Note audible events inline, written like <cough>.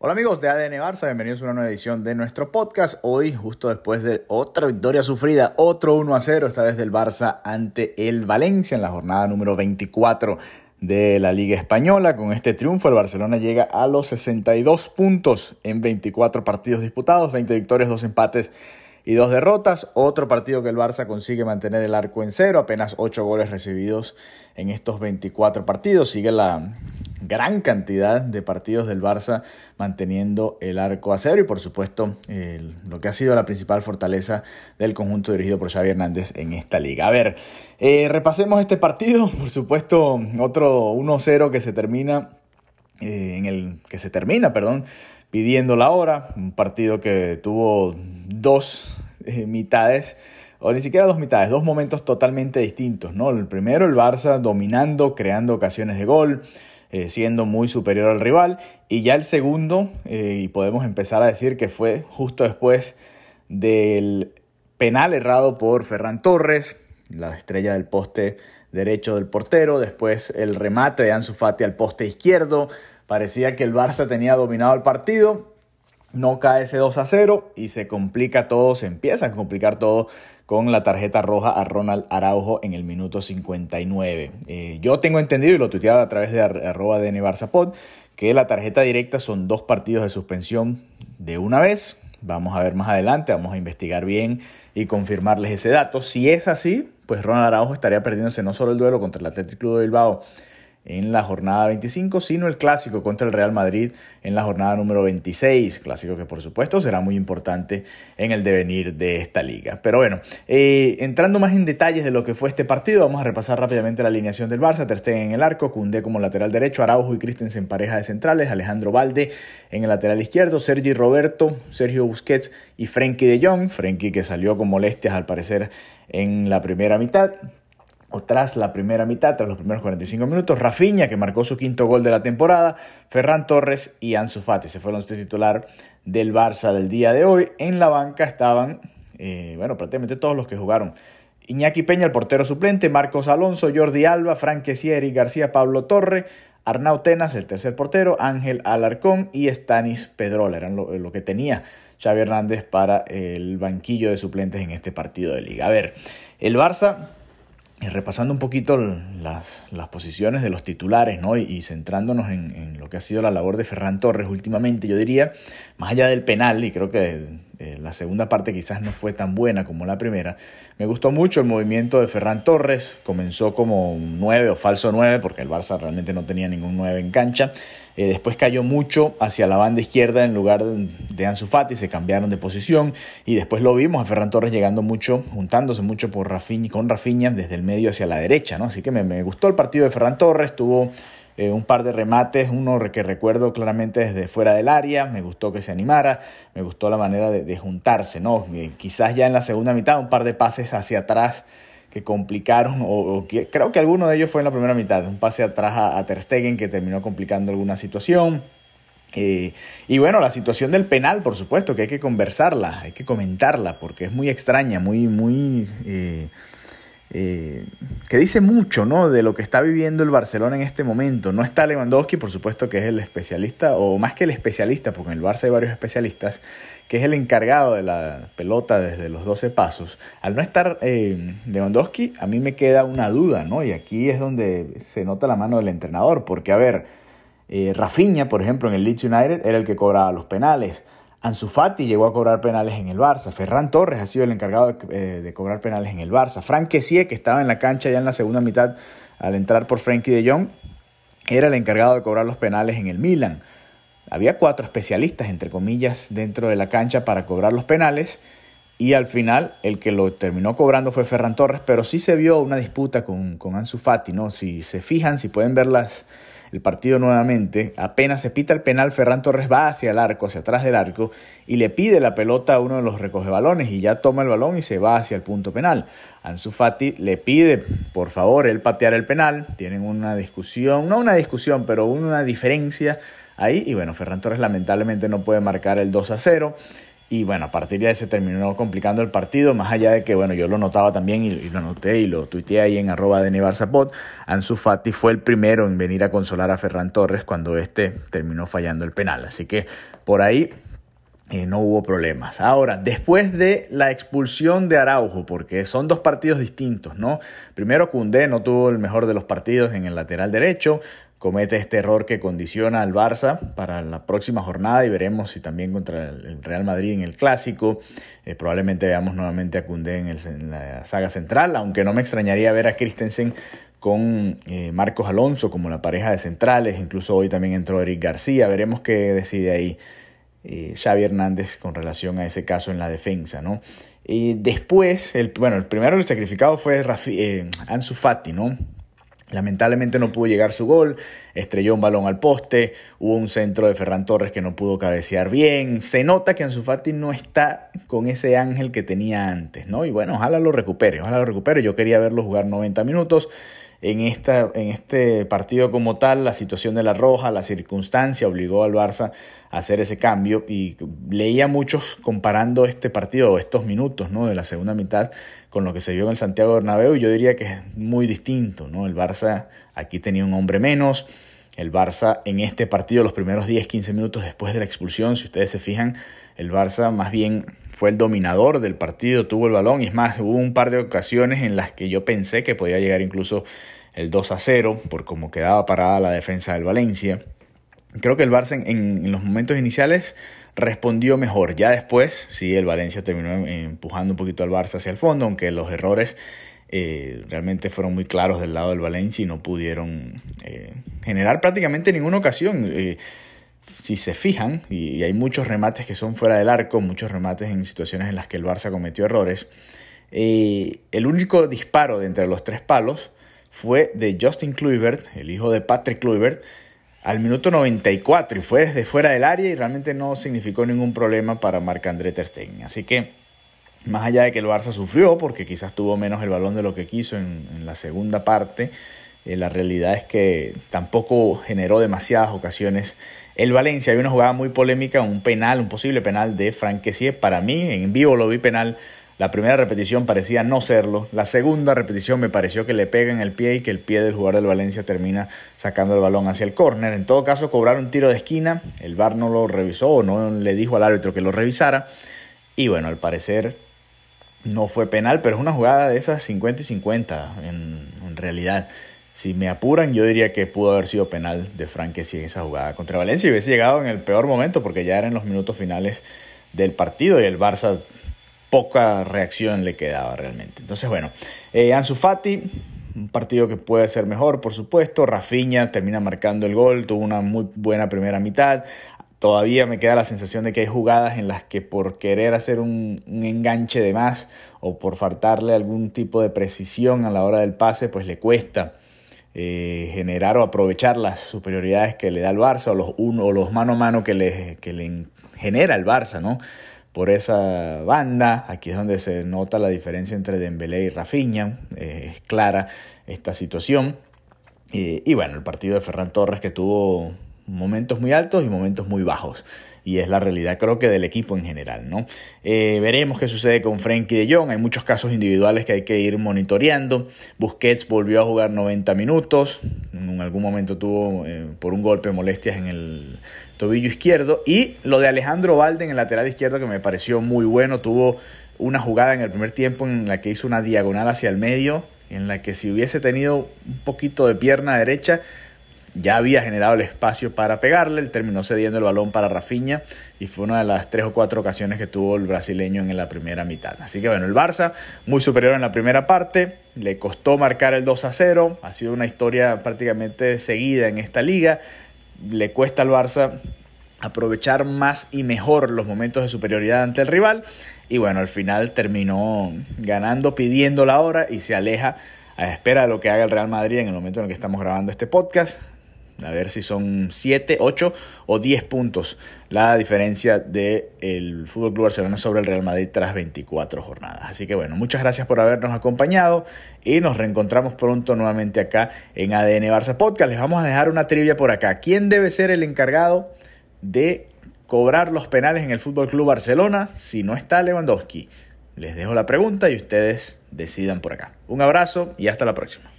Hola amigos de ADN Barça, bienvenidos a una nueva edición de nuestro podcast. Hoy, justo después de otra victoria sufrida, otro 1 a 0, esta vez del Barça ante el Valencia en la jornada número 24 de la Liga Española. Con este triunfo, el Barcelona llega a los 62 puntos en 24 partidos disputados, 20 victorias, 2 empates y 2 derrotas. Otro partido que el Barça consigue mantener el arco en cero, apenas 8 goles recibidos en estos 24 partidos. Sigue la gran cantidad de partidos del Barça manteniendo el arco a cero y por supuesto lo que ha sido la principal fortaleza del conjunto dirigido por Xavi Hernández en esta liga. A ver, eh, repasemos este partido, <laughs> por supuesto otro 1-0 que se termina, eh, en el que se termina, perdón, pidiendo la hora, un partido que tuvo dos eh, mitades o ni siquiera dos mitades, dos momentos totalmente distintos, ¿no? El primero, el Barça dominando, creando ocasiones de gol, eh, siendo muy superior al rival. Y ya el segundo, eh, y podemos empezar a decir que fue justo después del penal errado por Ferran Torres, la estrella del poste derecho del portero, después el remate de Ansu Fati al poste izquierdo, parecía que el Barça tenía dominado el partido, no cae ese 2 a 0 y se complica todo, se empieza a complicar todo con la tarjeta roja a Ronald Araujo en el minuto 59. Eh, yo tengo entendido y lo tuiteaba a través de arroba Pod que la tarjeta directa son dos partidos de suspensión de una vez. Vamos a ver más adelante, vamos a investigar bien y confirmarles ese dato. Si es así, pues Ronald Araujo estaría perdiéndose no solo el duelo contra el Atlético Club de Bilbao en la jornada 25, sino el clásico contra el Real Madrid en la jornada número 26, clásico que por supuesto será muy importante en el devenir de esta liga. Pero bueno, eh, entrando más en detalles de lo que fue este partido, vamos a repasar rápidamente la alineación del Barça, Ter Stegen en el arco, Cundé como lateral derecho, Araujo y Christensen pareja de centrales, Alejandro Valde en el lateral izquierdo, Sergi Roberto, Sergio Busquets y Frenkie de Jong, Frenkie que salió con molestias al parecer en la primera mitad, o tras la primera mitad, tras los primeros 45 minutos, Rafinha, que marcó su quinto gol de la temporada, Ferran Torres y Ansu Fati. Se fueron los titular del Barça del día de hoy. En la banca estaban, eh, bueno, prácticamente todos los que jugaron. Iñaki Peña, el portero suplente, Marcos Alonso, Jordi Alba, Frank Sieri, García Pablo Torre, Arnau Tenas, el tercer portero, Ángel Alarcón y Stanis Pedrola. Eran lo, lo que tenía Xavi Hernández para el banquillo de suplentes en este partido de liga. A ver, el Barça repasando un poquito las, posiciones de los titulares ¿no? y, centrándonos en, lo que ha sido la labor de Ferran Torres últimamente, yo diría, más allá del penal, y creo que eh, la segunda parte quizás no fue tan buena como la primera, me gustó mucho el movimiento de Ferran Torres, comenzó como un 9 o falso 9, porque el Barça realmente no tenía ningún 9 en cancha, eh, después cayó mucho hacia la banda izquierda en lugar de Ansu Fati, se cambiaron de posición y después lo vimos a Ferran Torres llegando mucho, juntándose mucho por con Rafinha desde el medio hacia la derecha, ¿no? Así que me, gustó el partido de Ferran Torres, tuvo eh, un par de remates, uno que recuerdo claramente desde fuera del área, me gustó que se animara, me gustó la manera de, juntarse, ¿no? Eh, quizás ya en la segunda mitad un par de pases hacia atrás que complicaron, o, creo que alguno de ellos fue en la primera mitad, un pase atrás a, Ter Stegen que terminó complicando alguna situación. Eh, y bueno, la situación del penal, por supuesto, que hay que conversarla, hay que comentarla, porque es muy extraña, muy, muy... Eh, eh, que dice mucho ¿no? de lo que está viviendo el Barcelona en este momento. No está Lewandowski, por supuesto que es el especialista, o más que el especialista, porque en el Barça hay varios especialistas, que es el encargado de la pelota desde los 12 pasos, al no estar eh, Lewandowski, a mí me queda una duda, ¿no? Y aquí es donde se nota la mano del entrenador, porque a ver, eh, Rafinha, por ejemplo, en el Leeds United era el que cobraba los penales. Ansu Fati llegó a cobrar penales en el Barça. Ferran Torres ha sido el encargado de, eh, cobrar penales en el Barça. Frank Kessie, que estaba en la cancha ya en la segunda mitad al entrar por Frankie de Jong, era el encargado de cobrar los penales en el Milan. Había cuatro especialistas, entre comillas, dentro de la cancha para cobrar los penales y al final el que lo terminó cobrando fue Ferran Torres, pero sí se vio una disputa con, con Ansu Fati, ¿no? Si se fijan, si pueden ver las, el partido nuevamente, apenas se pita el penal, Ferran Torres va hacia el arco, hacia atrás del arco, y le pide la pelota a uno de los recogebalones y ya toma el balón y se va hacia el punto penal. Ansu Fati le pide, por favor, él patear el penal, tienen una discusión, no una discusión, pero una diferencia ahí. Y bueno, Ferran Torres lamentablemente no puede marcar el 2 a 0. Y bueno, a partir de ahí se terminó complicando el partido, más allá de que, bueno, yo lo notaba también y, lo noté y lo tuiteé ahí en arroba de Nevarzapot. Ansu Fati fue el primero en venir a consolar a Ferran Torres cuando este terminó fallando el penal. Así que por ahí eh, no hubo problemas. Ahora, después de la expulsión de Araujo, porque son dos partidos distintos, ¿no? Primero, Cundé no tuvo el mejor de los partidos en el lateral derecho comete este error que condiciona al Barça para la próxima jornada y veremos si también contra el Real Madrid en el clásico. Eh, probablemente veamos nuevamente a Cundé en, la saga central, aunque no me extrañaría ver a Christensen con eh, Marcos Alonso como la pareja de centrales. Incluso hoy también entró Eric García. Veremos qué decide ahí eh, Xavi Hernández con relación a ese caso en la defensa, ¿no? Y después, el, bueno, el primero el sacrificado fue Ansu Fati, ¿no? Lamentablemente no pudo llegar su gol, estrelló un balón al poste, hubo un centro de Ferran Torres que no pudo cabecear bien. Se nota que Ansu Fati no está con ese ángel que tenía antes, ¿no? Y bueno, ojalá lo recupere, ojalá lo recupere. Yo quería verlo jugar 90 minutos. En, esta, en este partido como tal, la situación de la roja, la circunstancia obligó al Barça a hacer ese cambio y leía muchos comparando este partido estos minutos ¿no? de la segunda mitad con lo que se vio en el Santiago Bernabéu y yo diría que es muy distinto, ¿no? El Barça aquí tenía un hombre menos, el Barça en este partido los primeros 10-15 minutos después de la expulsión, si ustedes se fijan, el Barça más bien fue el dominador del partido, tuvo el balón y es más, hubo un par de ocasiones en las que yo pensé que podía llegar incluso el 2 a 0 por cómo quedaba parada la defensa del Valencia. Creo que el Barça en los momentos iniciales respondió mejor. Ya después, sí, el Valencia terminó empujando un poquito al Barça hacia el fondo, aunque los errores eh, realmente fueron muy claros del lado del Valencia y no pudieron eh, generar prácticamente ninguna ocasión. Eh, si se fijan, y, hay muchos remates que son fuera del arco, muchos remates en situaciones en las que el Barça cometió errores, el único disparo de entre los tres palos fue de Justin Kluivert, el hijo de Patrick Kluivert, al minuto 94 y fue desde fuera del área y realmente no significó ningún problema para Marc-André Ter Stegen. Así que más allá de que el Barça sufrió porque quizás tuvo menos el balón de lo que quiso en, la segunda parte, eh, la realidad es que tampoco generó demasiadas ocasiones el Valencia. Hay una jugada muy polémica, un penal, un posible penal de Frank Para mí, en vivo lo vi penal la primera repetición parecía no serlo. La segunda repetición me pareció que le pega en el pie y que el pie del jugador del Valencia termina sacando el balón hacia el córner. En todo caso, cobraron un tiro de esquina. El VAR no lo revisó o no le dijo al árbitro que lo revisara. Y bueno, al parecer no fue penal, pero es una jugada de esas 50 y 50 en, realidad. Si me apuran, yo diría que pudo haber sido penal de Franquesi en esa jugada contra Valencia y hubiese llegado en el peor momento porque ya eran los minutos finales del partido y el Barça poca reacción le quedaba realmente. Entonces, bueno, eh, Ansu Fati, un partido que puede ser mejor, por supuesto. Rafinha termina marcando el gol, tuvo una muy buena primera mitad. Todavía me queda la sensación de que hay jugadas en las que por querer hacer un, enganche de más o por faltarle algún tipo de precisión a la hora del pase, pues le cuesta eh, generar o aprovechar las superioridades que le da el Barça o los, uno, o los mano a mano que le, que le genera el Barça, ¿no? por esa banda. Aquí es donde se nota la diferencia entre Dembélé y Rafinha. Eh, es clara esta situación. y bueno, el partido de Ferran Torres que tuvo momentos muy altos y momentos muy bajos. Y es la realidad creo que del equipo en general, ¿no? Eh, veremos qué sucede con Frenkie de Jong. Hay muchos casos individuales que hay que ir monitoreando. Busquets volvió a jugar 90 minutos. En algún momento tuvo eh, por un golpe molestias en el tobillo izquierdo. Y lo de Alejandro Valde en el lateral izquierdo que me pareció muy bueno. Tuvo una jugada en el primer tiempo en la que hizo una diagonal hacia el medio, en la que si hubiese tenido un poquito de pierna derecha, ya había generado el espacio para pegarle, él terminó cediendo el balón para Rafinha y fue una de las tres o cuatro ocasiones que tuvo el brasileño en la primera mitad. Así que bueno, el Barça muy superior en la primera parte, le costó marcar el 2 a 0, ha sido una historia prácticamente seguida en esta liga, le cuesta al Barça aprovechar más y mejor los momentos de superioridad ante el rival y bueno, al final terminó ganando, pidiendo la hora y se aleja a espera de lo que haga el Real Madrid en el momento en el que estamos grabando este podcast. A ver si son 7, 8 o 10 puntos la diferencia del el Fútbol Club Barcelona sobre el Real Madrid tras 24 jornadas. Así que bueno, muchas gracias por habernos acompañado y nos reencontramos pronto nuevamente acá en ADN Barça Podcast. Les vamos a dejar una trivia por acá. ¿Quién debe ser el encargado de cobrar los penales en el Fútbol Club Barcelona si no está Lewandowski? Les dejo la pregunta y ustedes decidan por acá. Un abrazo y hasta la próxima.